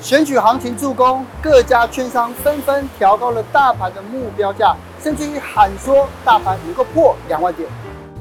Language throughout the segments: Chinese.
选举行情助攻，各家券商纷纷调高了大盘的目标价，甚至于喊说大盘能够破两万点。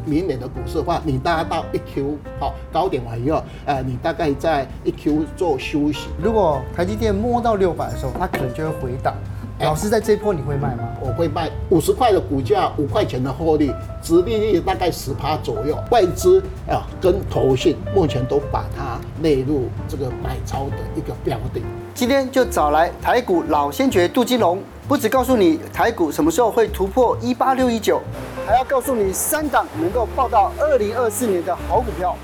明年的股市的话，你大概到一 Q 好高点完以后，呃，你大概在一 Q 做休息。如果台积电摸到六百的时候，它可能就会回档。老师在这一波你会卖吗？我会卖五十块的股价，五块钱的获利，殖利率大概十趴左右。外资啊跟投信目前都把它列入这个买超的一个标的。今天就找来台股老先觉杜金龙，不只告诉你台股什么时候会突破一八六一九，还要告诉你三档能够报到二零二四年的好股票。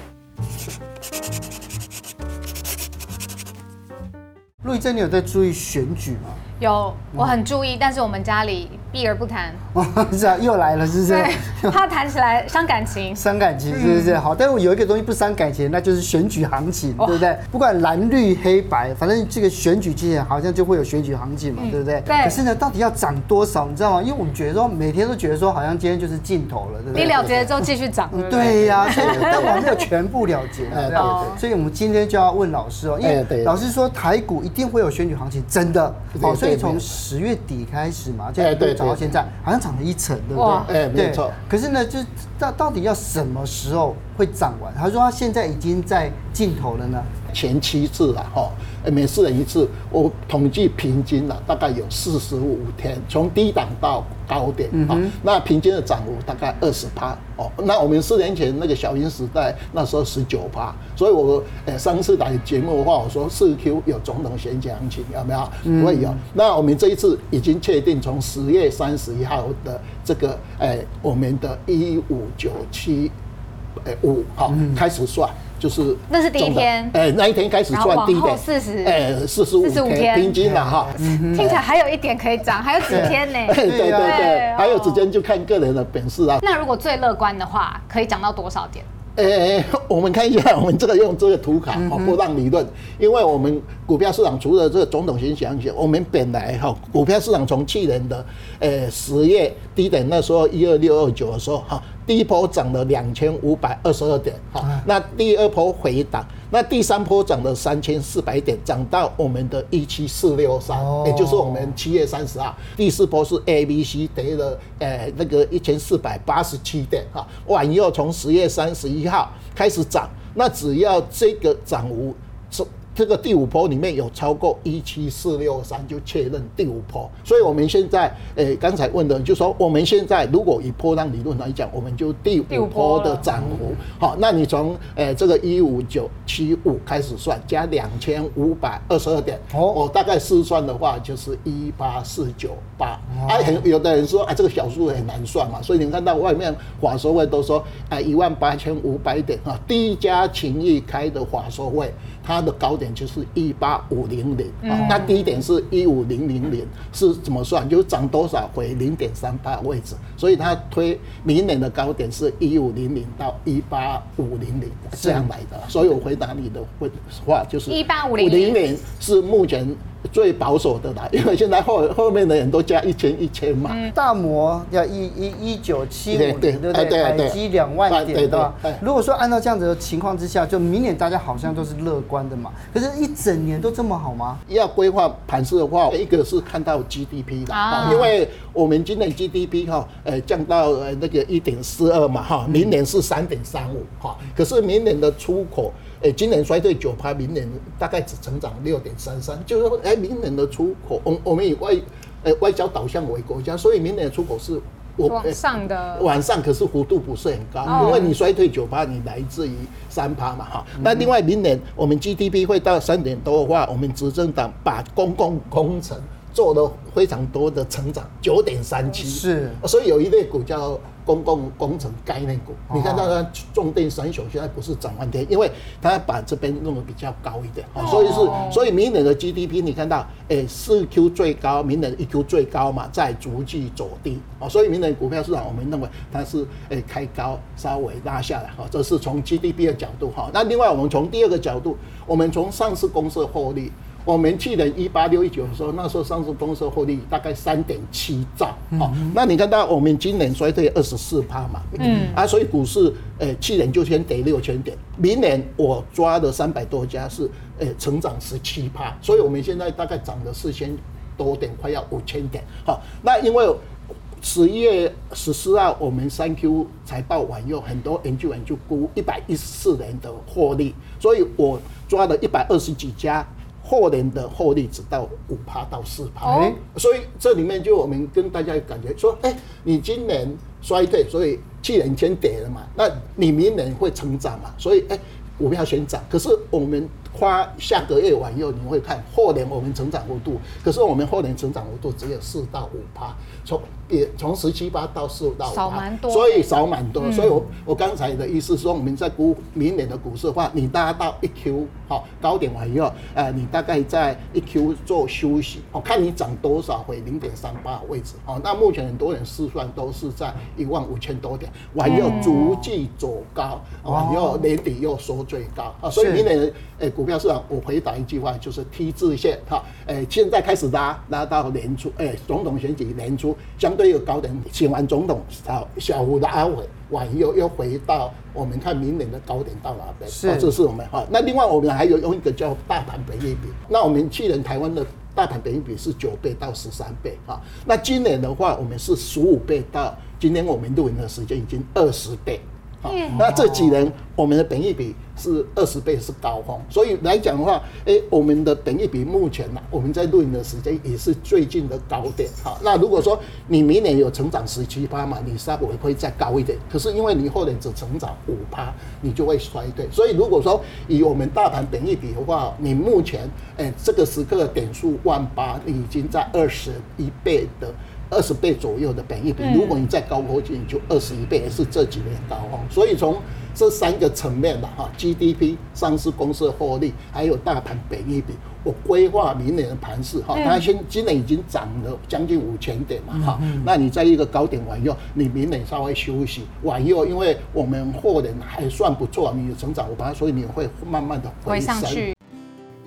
陆一真，你有在注意选举吗？有，我很注意，但是我们家里避而不谈。哦，是啊，又来了，是不是？怕谈起来伤感情。伤感情，是不是？好，但是我有一个东西不伤感情，那就是选举行情，对不对？不管蓝绿黑白，反正这个选举之前好像就会有选举行情嘛，对不对？对。可是呢，到底要涨多少，你知道吗？因为我们觉得说，每天都觉得说，好像今天就是尽头了，对不对？你了结了之后继续涨。对呀，但我没有全部了结。对对。所以我们今天就要问老师哦，因为老师说台股一定会有选举行情，真的。好，所以从十月底开始嘛，就一路涨到现在，好像涨了一层，对不对？哎，没错。可是呢，就到到底要什么时候会涨完？他说他现在已经在尽头了呢。前七次了哈，每四人一次，我统计平均了大概有四十五天，从低档到高点啊，那平均的涨幅大概二十趴哦。那我们四年前那个小英时代那时候十九趴，所以我呃上次来节目的话，我说四 Q 有总统选举行情有没有？不会有。那我们这一次已经确定从十月三十一号的这个呃我们的一五九七哎五好开始算。就是那是第一天，哎，那一天开始算低点，四十，哎，四十五天平均了哈。听起来还有一点可以涨，还有几天呢？对对对，还有几天就看个人的本事啊。那如果最乐观的话，可以涨到多少点？哎，我们看一下，我们这个用这个图卡哈，波浪理论，因为我们股票市场除了这个总统选举行情，我们本来哈股票市场从去年的呃十月低点那时候一二六二九的时候哈。第一波涨了两千五百二十二点，哈，那第二波回档，那第三波涨了三千四百点，涨到我们的一七四六三，也就是我们七月三十号。第四波是 A、B、C 跌了，呃，那个一千四百八十七点，哈，完以后从十月三十一号开始涨，那只要这个涨幅这个第五波里面有超过一七四六三，就确认第五波。所以我们现在，诶，刚才问的，就是说我们现在如果以波浪理论来讲，我们就第五波的涨幅。好，那你从诶这个一五九七五开始算，加两千五百二十二点，哦，我大概试算的话就是一八四九八。哎，很有的人说，啊，这个小数很难算嘛，所以你看到外面法说会都说，哎，一万八千五百点啊，第一家情谊开的法说会，它的高点。就是一八五零零啊，那低点是一五零零零，是怎么算？就是涨多少回零点三八位置，所以它推明年的高点是一五零零到一八五零零这样来的。所以我回答你的问话就是一八五零零是目前。最保守的啦，因为现在后后面的人都加一千一千嘛。大摩要一一一九七五年，对不对？台积两万点，对吧？如果说按照这样子的情况之下，就明年大家好像都是乐观的嘛。可是，一整年都这么好吗？要规划盘势的话，一个是看到 GDP 的，因为我们今年 GDP 哈，呃，降到呃那个一点四二嘛，哈，明年是三点三五，哈，可是明年的出口。哎，今年衰退九趴，明年大概只成长六点三三，就是说，哎，明年的出口，我我们以外，呃，外交导向为国家，所以明年的出口是往上的，往上，可是幅度不是很高，因为你衰退九趴，你来自于三趴嘛，哈。那另外，明年我们 GDP 会到三点多的话，我们执政党把公共工程做了非常多的成长，九点三七，是，所以有一类股叫。公共工程概念股，你看到它重电三雄现在不是涨翻天，因为它把这边弄得比较高一点，所以是，所以明年的 GDP 你看到，诶，四 Q 最高，明年一 Q 最高嘛，在逐季走低，哦，所以明年股票市场我们认为它是诶开高稍微拉下来，哈，这是从 GDP 的角度哈。那另外我们从第二个角度，我们从上市公司的获利。我们去年一八六一九的时候，那时候上市公司获利大概三点七兆，好，那你看到我们今年衰退二十四趴嘛，嗯啊，所以股市诶去年就先跌六千点，明年我抓的三百多家是诶成长十七趴，所以我们现在大概涨了四千多点，快要五千点，好，那因为十一月十四号我们三 Q 财报完又，很多研究员就估一百一十四年的获利，所以我抓了一百二十几家。后年的获利只到五趴到四趴，哦，所以这里面就我们跟大家感觉说，哎，你今年衰退，所以去年先跌了嘛，那你明年会成长嘛，所以哎，股票先涨。可是我们花下个月完以后，你会看后年我们成长幅度，可是我们后年成长幅度只有四到五趴，从也从十七八到四到五趴，少蛮多，所以少蛮多。所以我我刚才的意思是说，我们在估明年的股市的话，你拉到一 Q。好，高点完以后，呃，你大概在一 Q 做休息，哦看你涨多少回零点三八位置，好，那目前很多人试算都是在一万五千多点，完以后逐季走高，完以后年底又收最高，啊，所以明年诶股票市场，我回答一句话就是 T 字线，哈，诶现在开始拉拉到年初，诶总统选举年初相对有高点，选完总统好小幅的拉回。往右又回到我们看明年的高点到哪边？是，这是我们哈。那另外我们还有用一个叫大盘本益比。那我们去年台湾的大盘本益比是九倍到十三倍啊。那今年的话，我们是十五倍到今天我们录影的时间已经二十倍。那这几年我们的本益比是二十倍是高峰，所以来讲的话，哎，我们的本益比目前呢，我们在录影的时间也是最近的高点。哈，那如果说你明年有成长十七趴嘛，你稍微会再高一点。可是因为你后年只成长五趴，你就会衰退。所以如果说以我们大盘本益比的话，你目前哎这个时刻点数万八，你已经在二十一倍的。二十倍左右的本益比，如果你再高科技，你就二十一倍，也是这几年高哦。所以从这三个层面的哈，GDP、上市公司的获利，还有大盘本益比，我规划明年的盘势哈，它现今年已经涨了将近五千点嘛哈。那你在一个高点完以后，你明年稍微休息完以后，因为我们货人还算不错，你有成长，我把它，所以你会慢慢的回升。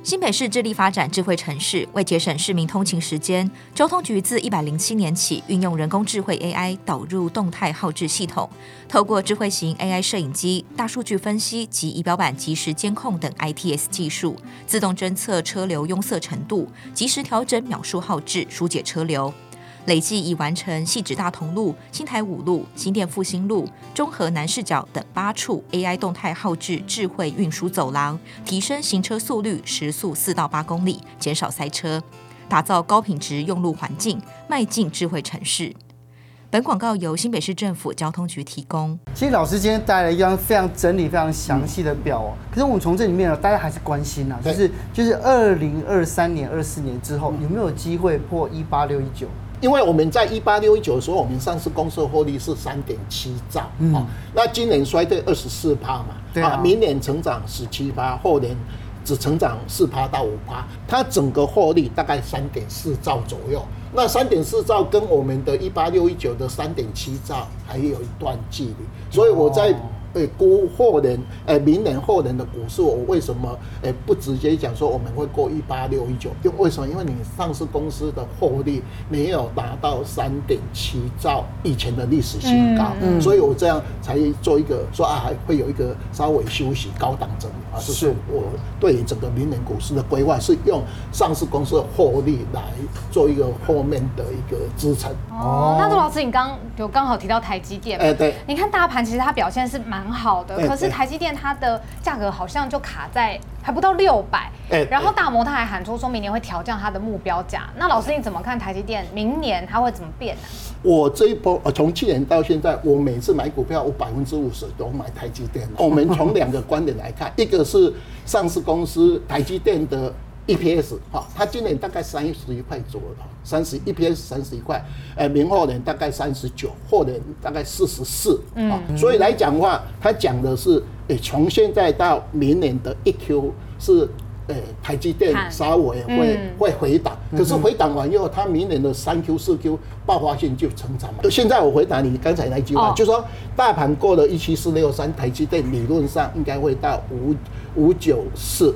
新北市致力发展智慧城市，为节省市民通勤时间，交通局自一百零七年起运用人工智慧 AI 导入动态号志系统，透过智慧型 AI 摄影机、大数据分析及仪表板及时监控等 ITS 技术，自动侦测车流拥塞程度，及时调整秒数号制，疏解车流。累计已完成汐止大同路、新台五路、新店复兴路、中和南势角等八处 AI 动态号志智慧运输走廊，提升行车速率时速四到八公里，减少塞车，打造高品质用路环境，迈进智慧城市。本广告由新北市政府交通局提供。其实老师今天带来一张非常整理、非常详细的表哦。可是我们从这里面呢，大家还是关心啊，就是就是二零二三年、二四年之后有没有机会破一八六一九？因为我们在一八六一九的时候，我们上市公司的获利是三点七兆，嗯，那今年衰退二十四趴嘛，对啊，明年成长十七趴，后年只成长四趴到五趴，它整个获利大概三点四兆左右。那三点四兆跟我们的一八六一九的三点七兆还有一段距离，所以我在。诶，估后年，诶，明年后年的股市，我为什么诶不直接讲说我们会过一八六一九？因为什么？因为你上市公司的获利没有达到三点七兆以前的历史新高，嗯嗯、所以我这样才做一个说啊，还会有一个稍微休息高档整理啊，这是我对于整个明年股市的规划，是用上市公司的获利来做一个后面的一个支撑。哦，那周老师，你刚有刚好提到台积电，哎，对，你看大盘其实它表现是蛮。很好的，可是台积电它的价格好像就卡在还不到六百，然后大摩他还喊出说明年会调降它的目标价。那老师你怎么看台积电明年它会怎么变呢？我这一波呃从去年到现在，我每次买股票我百分之五十都买台积电。我们从两个观点来看，一个是上市公司台积电的。EPS 哈，它今年大概三十一块左右，三十 EPS 三十一块，哎，明后年大概三十九，后年大概四十四，啊，所以来讲的话，它讲的是，哎，从现在到明年的一 Q 是，哎，台积电稍微会会回档，可是回档完以后，它明年的三 Q 四 Q 爆发性就成长嘛。现在我回答你刚才那句话，就是说大盘过了一七四六三，台积电理论上应该会到五五九四。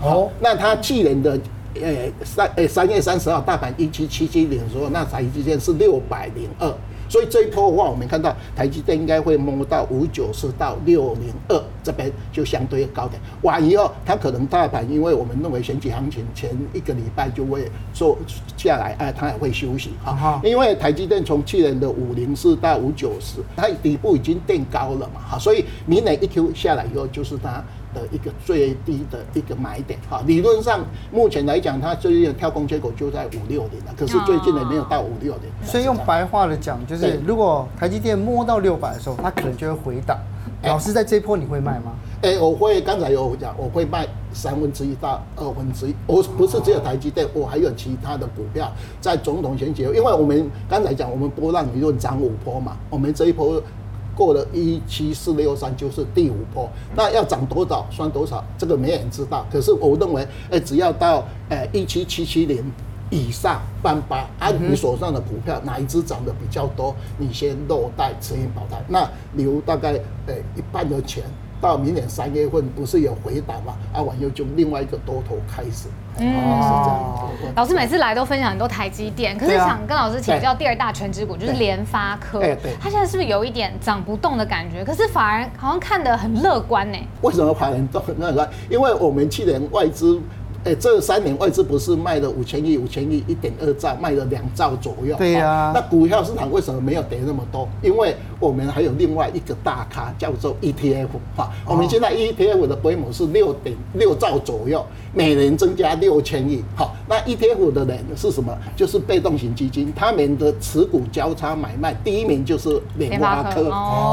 好，那它去年的呃三呃三月三十号大盘一七七七零的时候，那台积电是六百零二。所以这一波的话，我们看到台积电应该会摸到五九四到六零二这边就相对高点。完以后，它可能大盘，因为我们认为选举行情前一个礼拜就会做下来，哎，它也会休息哈。因为台积电从去年的五零四到五九四，它底部已经垫高了嘛哈，所以明年一 Q 下来以后就是它。的一个最低的一个买点哈，理论上目前来讲，它最近的跳空缺口就在五六点了，可是最近的没有到五六点。所以用白话的讲，就是如果台积电摸到六百的时候，它可能就会回档。老师在这一波你会卖吗？哎，我会，刚才有讲，我会卖三分之一到二分之一。我不是只有台积电，我还有其他的股票在总统选举，因为我们刚才讲，我们波浪理论涨五波嘛，我们这一波。过了一七四六三就是第五波，那要涨多少算多少，这个没人知道。可是我认为，哎，只要到哎一七七七零以上半八，按你手上的股票哪一只涨得比较多，你先落袋持盈保单，那留大概哎一半的钱。到明年三月份不是有回档吗？啊，我又就另外一个多头开始，嗯，是这样。老师每次来都分享很多台积电，可是想跟老师请教第二大全职股就是联发科，对，它现在是不是有一点涨不动的感觉？可是反而好像看得很乐观呢？为什么反而都很乐观？因为我们去年外资。哎，这三年外资不是卖了五千亿、五千亿、一点二兆，卖了两兆左右。对呀、啊。那股票市场为什么没有跌那么多？因为我们还有另外一个大咖叫做 ETF 哈。我们现在 ETF 的规模是六点六兆左右，每年增加六千亿。好，那 ETF 的人是什么？就是被动型基金，他们的持股交叉买卖，第一名就是联发科。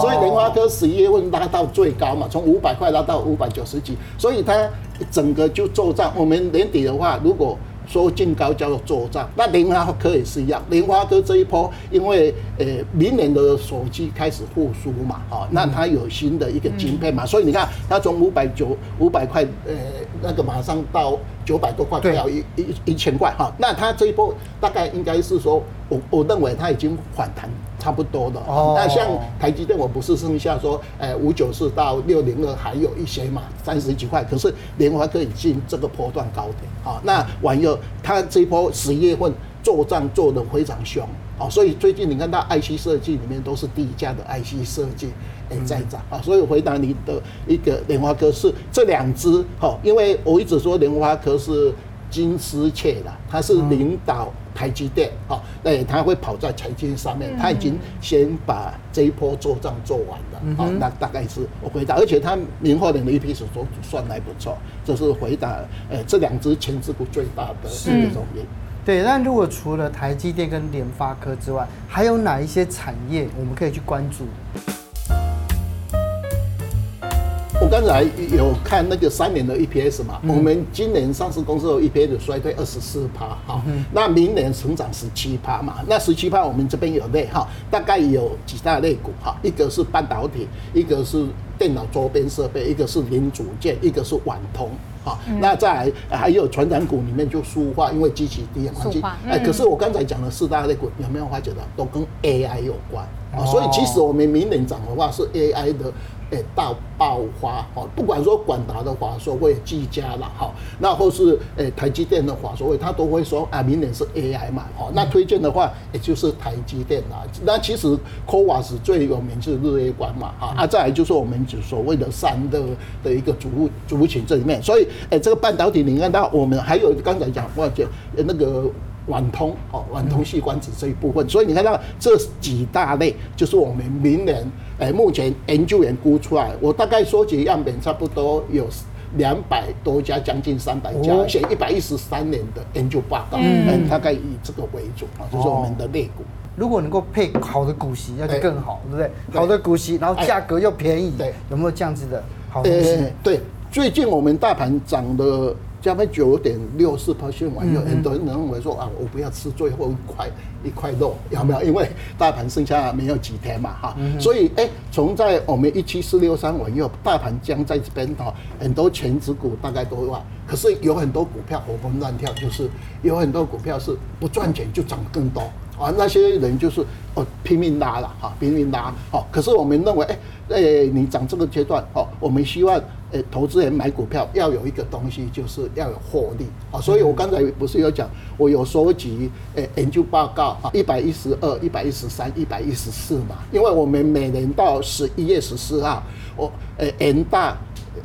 所以联发科十一月份拉到最高嘛，从五百块拉到五百九十几，所以它。整个就做账，我们年底的话，如果说进高叫做做账，那联发科也是一样。联发科这一波，因为呃明年的手机开始复苏嘛，哈，那它有新的一个晶片嘛，所以你看它从五百九五百块，呃，那个马上到九百多块，快要一一一千块哈，那它这一波大概应该是说，我我认为它已经反弹。差不多了，那像台积电，我不是剩下说，呃，五九四到六零二还有一些嘛，三十几块。可是联华科已经这个波段高点，啊，那完了，它这一波十一月份做账做的非常凶，好，所以最近你看到 IC 设计里面都是低价的 IC 设计诶在涨啊，所以回答你的一个莲花科是这两只，哈，因为我一直说莲花科是金丝雀的，它是领导。台积电，哈，哎，它会跑在财经上面，它已经先把这一波做账做完了，好，那大概是我回答，而且它明后年的 EPS 都算还不错，这是回答，呃，这两只权值股最大的这种原因。对，那如果除了台积电跟联发科之外，还有哪一些产业我们可以去关注？我刚才有看那个三年的 EPS 嘛，我们今年上市公司的 EPS 衰退二十四趴，好，那明年成长十七趴嘛，那十七趴我们这边有类哈，大概有几大类股哈，一个是半导体，一个是电脑周边设备，一个是零组件，一个是网通，好，那再来还有传染股里面就塑化，因为机器低环境，哎，可是我刚才讲的四大类股有没有发觉到都跟 AI 有关啊？所以其实我们明年涨的话是 AI 的。诶，大爆发哦，不管说广达的华硕会技嘉了哈，那或是诶台积电的华硕会，他都会说啊，明年是 AI 嘛，哈，那推荐的话也就是台积电啦。那其实 CoWoS 最有名是日月光嘛，哈，啊，再来就是我们所谓的三的的一个主主群这里面，所以诶，这个半导体你看到我们还有刚才讲或者那个。网通哦，皖通矽光子这一部分，所以你看到这几大类，就是我们明年诶，目前研究员估出来，我大概收集样本差不多有两百多家，将近三百家，写一百一十三年的研究报告，嗯，大概以这个为主啊，就是我们的类股。如果能够配好的股息，那就更好，对不对？好的股息，然后价格又便宜，对，有没有这样子的好东西？对，最近我们大盘涨的。加倍九点六四 percent 完，有很多人认为说啊，我不要吃最后一块一块肉，有没有？因为大盘剩下没有几天嘛，哈，所以哎，从在我们一七四六三完以后，大盘将在这边哈，很多全指股大概都会，可是有很多股票活蹦乱跳，就是有很多股票是不赚钱就涨更多。啊，那些人就是哦拼命拉了哈，拼命拉，好，可是我们认为哎哎，你涨这个阶段哦，我们希望诶，投资人买股票要有一个东西，就是要有获利啊。所以我刚才不是有讲，我有收集诶研究报告啊，一百一十二、一百一十三、一百一十四嘛。因为我们每年到十一月十四号，我诶元大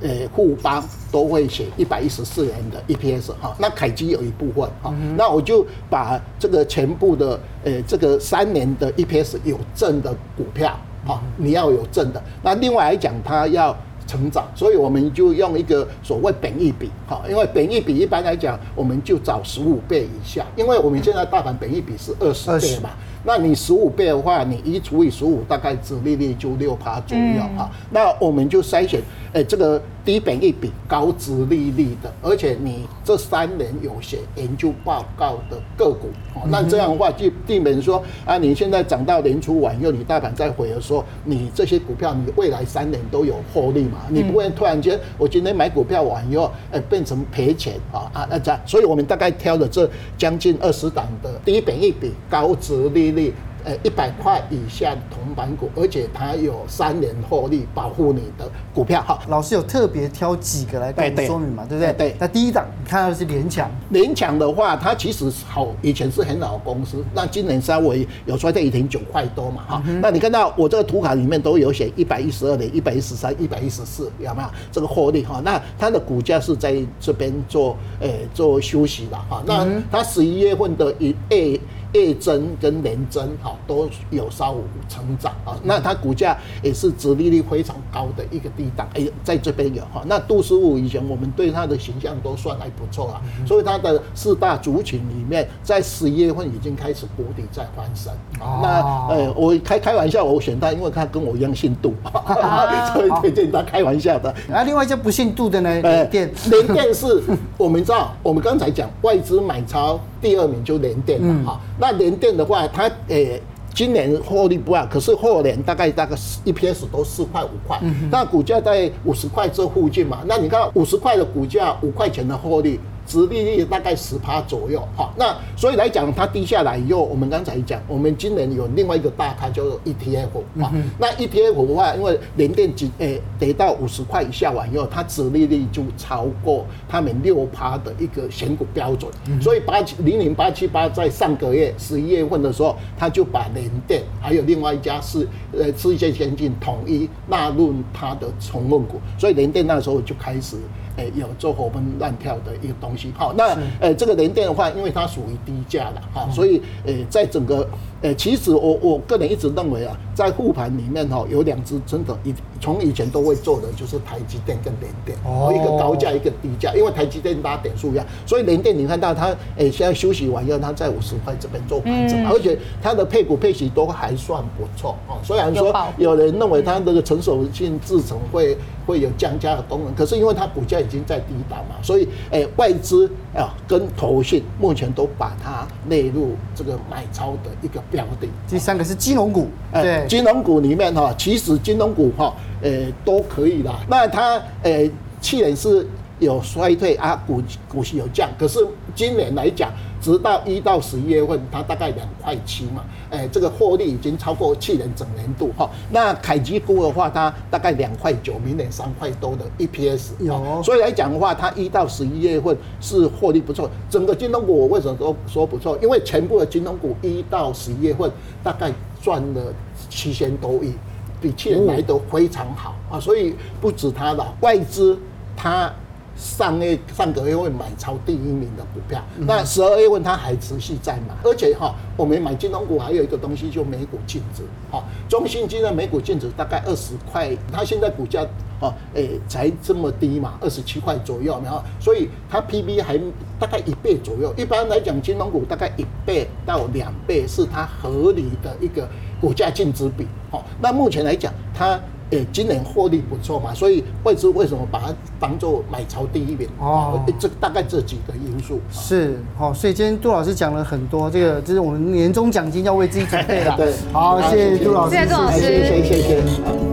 诶富邦都会写一百一十四元的 EPS 哈。那凯基有一部分哈，那我就把这个全部的诶这个三年的 EPS 有正的股票啊，你要有正的。那另外来讲，它要。成长，所以我们就用一个所谓本益比，哈，因为本益比一般来讲，我们就找十五倍以下，因为我们现在大盘本益比是二十倍嘛，那你十五倍的话，你一除以十五，大概殖利率就六趴左右。啊，那我们就筛选，哎，这个。低本益比、高值利率的，而且你这三年有写研究报告的个股，哦，那这样的话就避免说啊，你现在涨到年初完又你大盘再回的时候，你这些股票你未来三年都有获利嘛？你不会突然间我今天买股票完以后，哎，变成赔钱啊啊那这样，所以我们大概挑了这将近二十档的低本益比、高值利率。呃，一百块以下铜板股，而且它有三年获利保护你的股票哈。老师有特别挑几个来跟我们说明嘛？对不对？对。那第一档，你看到是联强。联强的话，它其实好，以前是很老的公司，那今年稍微有衰退一点九块多嘛哈。那你看到我这个图卡里面都有写一百一十二点、一百一十三、一百一十四，有没有这个获利哈？那它的股价是在这边做呃做休息了哈。那它十一月份的一 A。月增跟年增哈都有稍微成长啊，那它股价也是殖利率非常高的一个地档，哎，在这边有哈。那杜师傅以前我们对它的形象都算还不错啊，所以它的四大族群里面，在十一月份已经开始谷底在翻身。那呃，我开开玩笑，我选它，因为它跟我一样姓杜，所以推荐他开玩笑的。那另外一家不姓杜的呢？联电，联电是我们知道，我们刚才讲外资买超。第二名就联电了哈，那联电的话，它诶今年获利不好，可是后年大概大概 EPS 都四块五块，那股价在五十块这附近嘛，那你看五十块的股价，五块钱的获利。殖利率大概十趴左右，好，那所以来讲，它低下来以后，我们刚才讲，我们今年有另外一个大咖叫做 ETF 啊，那 ETF 的话，因为联电几诶跌到五十块以下完以后，它殖利率就超过他们六趴的一个选股标准，所以八七零零八七八在上个月十一月份的时候，他就把联电还有另外一家是呃世界先进统一纳入它的成分股，所以联电那时候就开始。诶，有做活蹦乱跳的一个东西，好，那呃，这个联电的话，因为它属于低价了，哈，所以呃，在整个。诶，其实我我个人一直认为啊，在护盘里面哈，有两只真的以从以前都会做的，就是台积电跟联电，哦，一个高价一个低价，因为台积电拉点数一样，所以联电你看到它诶现在休息完以后，它在五十块这边做盘整，而且它的配股配息都还算不错啊。虽然说有人认为它这个成熟性制程会会有降价的功能，可是因为它股价已经在低档嘛，所以诶外资啊跟投信目前都把它列入这个买超的一个。标的，第三个是金融股，对，金融股里面哈，其实金融股哈，诶都可以啦。那它诶去年是有衰退啊，股股息有降，可是今年来讲。直到一到十一月份，它大概两块七嘛，哎，这个获利已经超过去年整年度哈。那凯基股的话，它大概两块九，明年三块多的 EPS 有，所以来讲的话，它一到十一月份是获利不错。整个金融股我为什么说说不错？因为全部的金融股一到十一月份大概赚了七千多亿，比去年来得非常好啊。所以不止它了，外资它。上月上个月会买超第一名的股票，那十二月份它还持续在买，而且哈，我们买金融股还有一个东西，就每股净值，哈，中信金的每股净值大概二十块，它现在股价哦，诶，才这么低嘛，二十七块左右，然后，所以它 PB 还大概一倍左右。一般来讲，金融股大概一倍到两倍是它合理的一个股价净值比，好，那目前来讲，它。诶，今年获利不错嘛，所以外资为什么把它当做买超第一名？哦，这大概这几个因素。是哦，所以今天杜老师讲了很多，这个就是我们年终奖金要为自己准备了。对，好，谢谢杜老师，谢谢杜老师，谢谢。谢谢。